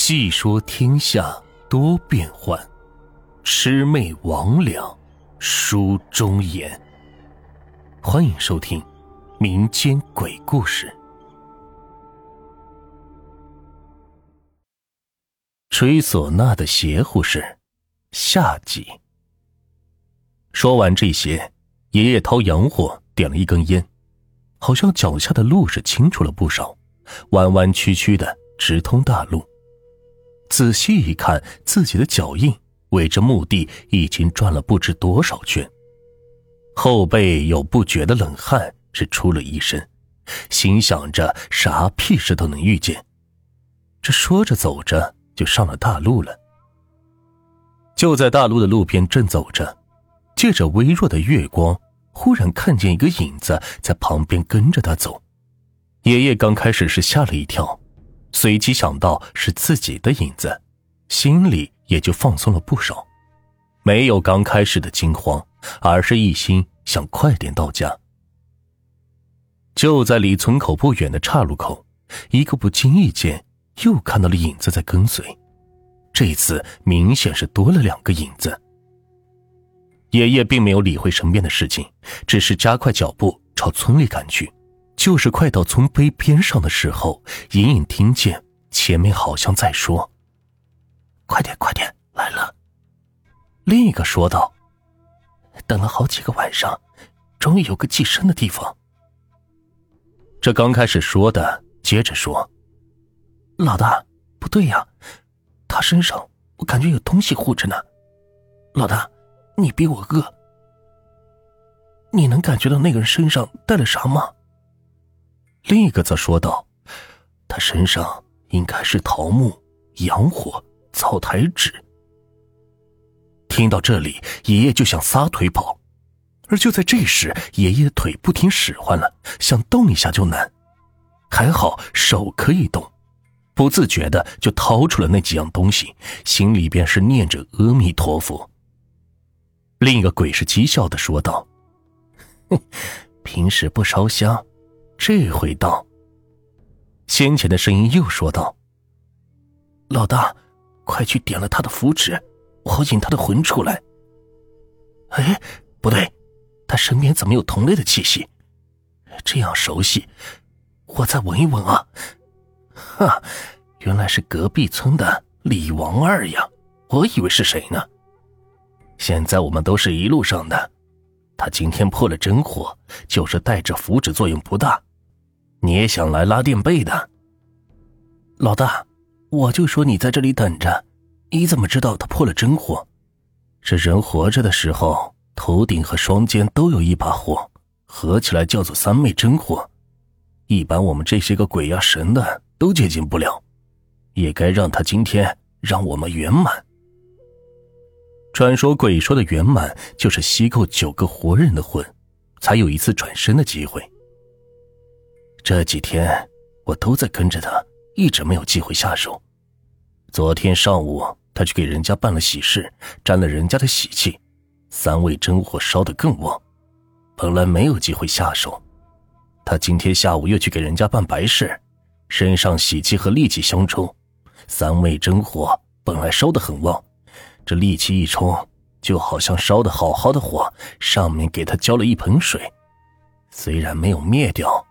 细说天下多变幻，魑魅魍魉书中言。欢迎收听民间鬼故事。吹唢呐的邪乎事，下集。说完这些，爷爷掏洋火，点了一根烟，好像脚下的路是清楚了不少，弯弯曲曲的直通大路。仔细一看，自己的脚印围着墓地已经转了不知多少圈，后背有不觉的冷汗是出了一身，心想着啥屁事都能遇见。这说着走着就上了大路了。就在大路的路边正走着，借着微弱的月光，忽然看见一个影子在旁边跟着他走。爷爷刚开始是吓了一跳。随即想到是自己的影子，心里也就放松了不少，没有刚开始的惊慌，而是一心想快点到家。就在离村口不远的岔路口，一个不经意间又看到了影子在跟随，这一次明显是多了两个影子。爷爷并没有理会身边的事情，只是加快脚步朝村里赶去。就是快到村碑边上的时候，隐隐听见前面好像在说：“快点，快点，来了。”另一个说道：“等了好几个晚上，终于有个寄生的地方。”这刚开始说的，接着说：“老大，不对呀，他身上我感觉有东西护着呢。老大，你比我饿，你能感觉到那个人身上带了啥吗？”另一个则说道：“他身上应该是桃木、洋火、草台纸。”听到这里，爷爷就想撒腿跑，而就在这时，爷爷的腿不听使唤了，想动一下就难。还好手可以动，不自觉的就掏出了那几样东西，心里边是念着阿弥陀佛。另一个鬼是讥笑的说道：“哼，平时不烧香。”这回到。先前的声音又说道：“老大，快去点了他的符纸，我引他的魂出来。”哎，不对，他身边怎么有同类的气息？这样熟悉，我再闻一闻啊！哈，原来是隔壁村的李王二呀，我以为是谁呢？现在我们都是一路上的，他今天破了真火，就是带着符纸作用不大。你也想来拉垫背的，老大，我就说你在这里等着，你怎么知道他破了真火？这人活着的时候，头顶和双肩都有一把火，合起来叫做三昧真火，一般我们这些个鬼呀神的都接近不了，也该让他今天让我们圆满。传说鬼说的圆满，就是吸够九个活人的魂，才有一次转生的机会。这几天我都在跟着他，一直没有机会下手。昨天上午他去给人家办了喜事，沾了人家的喜气，三味真火烧得更旺。本来没有机会下手，他今天下午又去给人家办白事，身上喜气和戾气相冲，三味真火本来烧得很旺，这戾气一冲，就好像烧的好好的火上面给他浇了一盆水，虽然没有灭掉。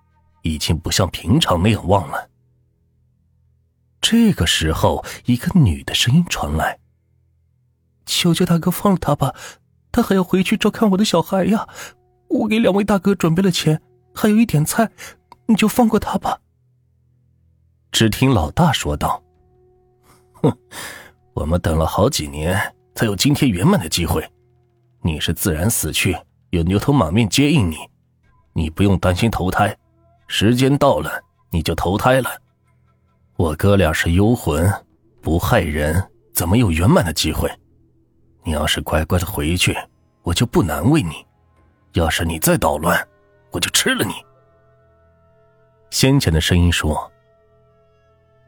已经不像平常那样旺了。这个时候，一个女的声音传来：“求求大哥放了他吧，他还要回去照看我的小孩呀！我给两位大哥准备了钱，还有一点菜，你就放过他吧。”只听老大说道：“ 哼，我们等了好几年，才有今天圆满的机会。你是自然死去，有牛头马面接应你，你不用担心投胎。”时间到了，你就投胎了。我哥俩是幽魂，不害人，怎么有圆满的机会？你要是乖乖的回去，我就不难为你；要是你再捣乱，我就吃了你。先前的声音说：“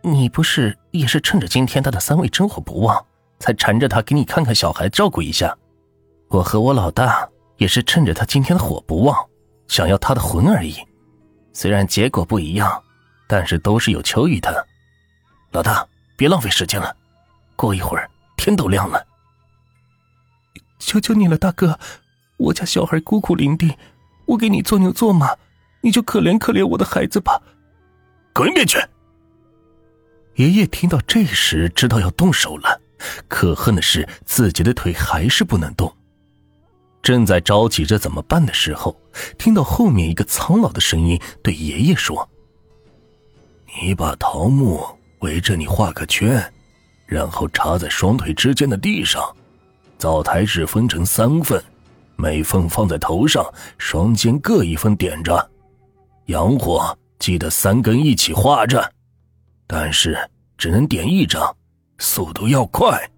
你不是也是趁着今天他的三味真火不旺，才缠着他给你看看小孩，照顾一下？我和我老大也是趁着他今天的火不旺，想要他的魂而已。”虽然结果不一样，但是都是有求于他。老大，别浪费时间了，过一会儿天都亮了。求求你了，大哥，我家小孩孤苦伶仃，我给你做牛做马，你就可怜可怜我的孩子吧。滚一边去！爷爷听到这时，知道要动手了，可恨的是自己的腿还是不能动。正在着急着怎么办的时候，听到后面一个苍老的声音对爷爷说：“你把桃木围着你画个圈，然后插在双腿之间的地上。”灶台纸分成三份，每份放在头上，双肩各一份点着。洋火记得三根一起画着，但是只能点一张，速度要快。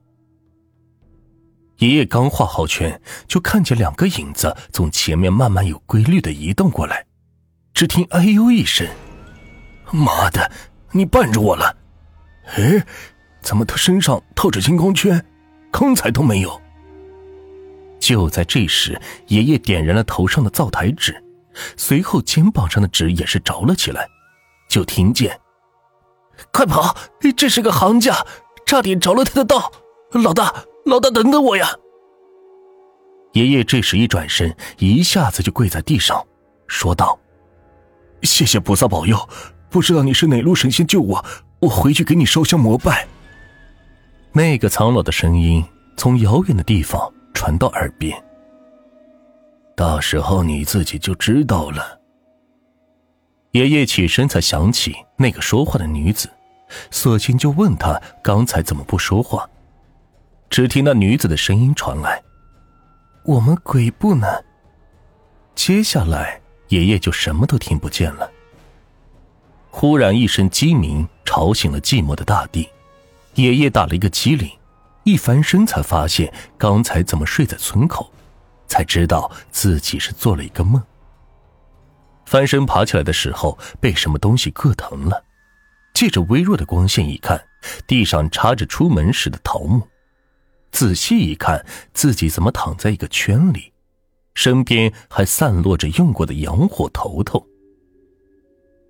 爷爷刚画好圈，就看见两个影子从前面慢慢有规律的移动过来。只听“哎呦”一声，“妈的，你绊着我了！”哎，怎么他身上套着金光圈？刚才都没有。就在这时，爷爷点燃了头上的灶台纸，随后肩膀上的纸也是着了起来。就听见：“快跑！这是个行家，差点着了他的道！老大，老大，等等我呀！”爷爷这时一转身，一下子就跪在地上，说道：“谢谢菩萨保佑，不知道你是哪路神仙救我，我回去给你烧香膜拜。”那个苍老的声音从遥远的地方。传到耳边，到时候你自己就知道了。爷爷起身，才想起那个说话的女子，索性就问她刚才怎么不说话。只听那女子的声音传来：“我们鬼步呢。”接下来，爷爷就什么都听不见了。忽然一声鸡鸣，吵醒了寂寞的大地，爷爷打了一个激灵。一翻身，才发现刚才怎么睡在村口，才知道自己是做了一个梦。翻身爬起来的时候，被什么东西硌疼了，借着微弱的光线一看，地上插着出门时的桃木。仔细一看，自己怎么躺在一个圈里，身边还散落着用过的洋火头头。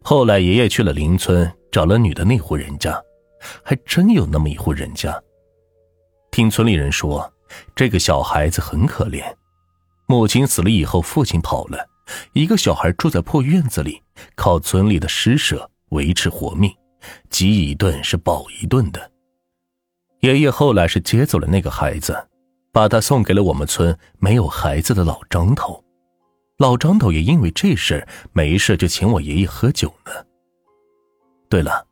后来爷爷去了邻村，找了女的那户人家，还真有那么一户人家。听村里人说，这个小孩子很可怜，母亲死了以后，父亲跑了，一个小孩住在破院子里，靠村里的施舍维持活命，饥一顿是饱一顿的。爷爷后来是接走了那个孩子，把他送给了我们村没有孩子的老张头，老张头也因为这事没事就请我爷爷喝酒呢。对了，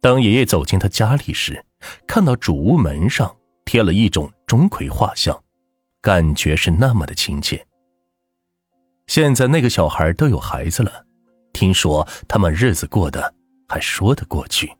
当爷爷走进他家里时，看到主屋门上。贴了一种钟馗画像，感觉是那么的亲切。现在那个小孩都有孩子了，听说他们日子过得还说得过去。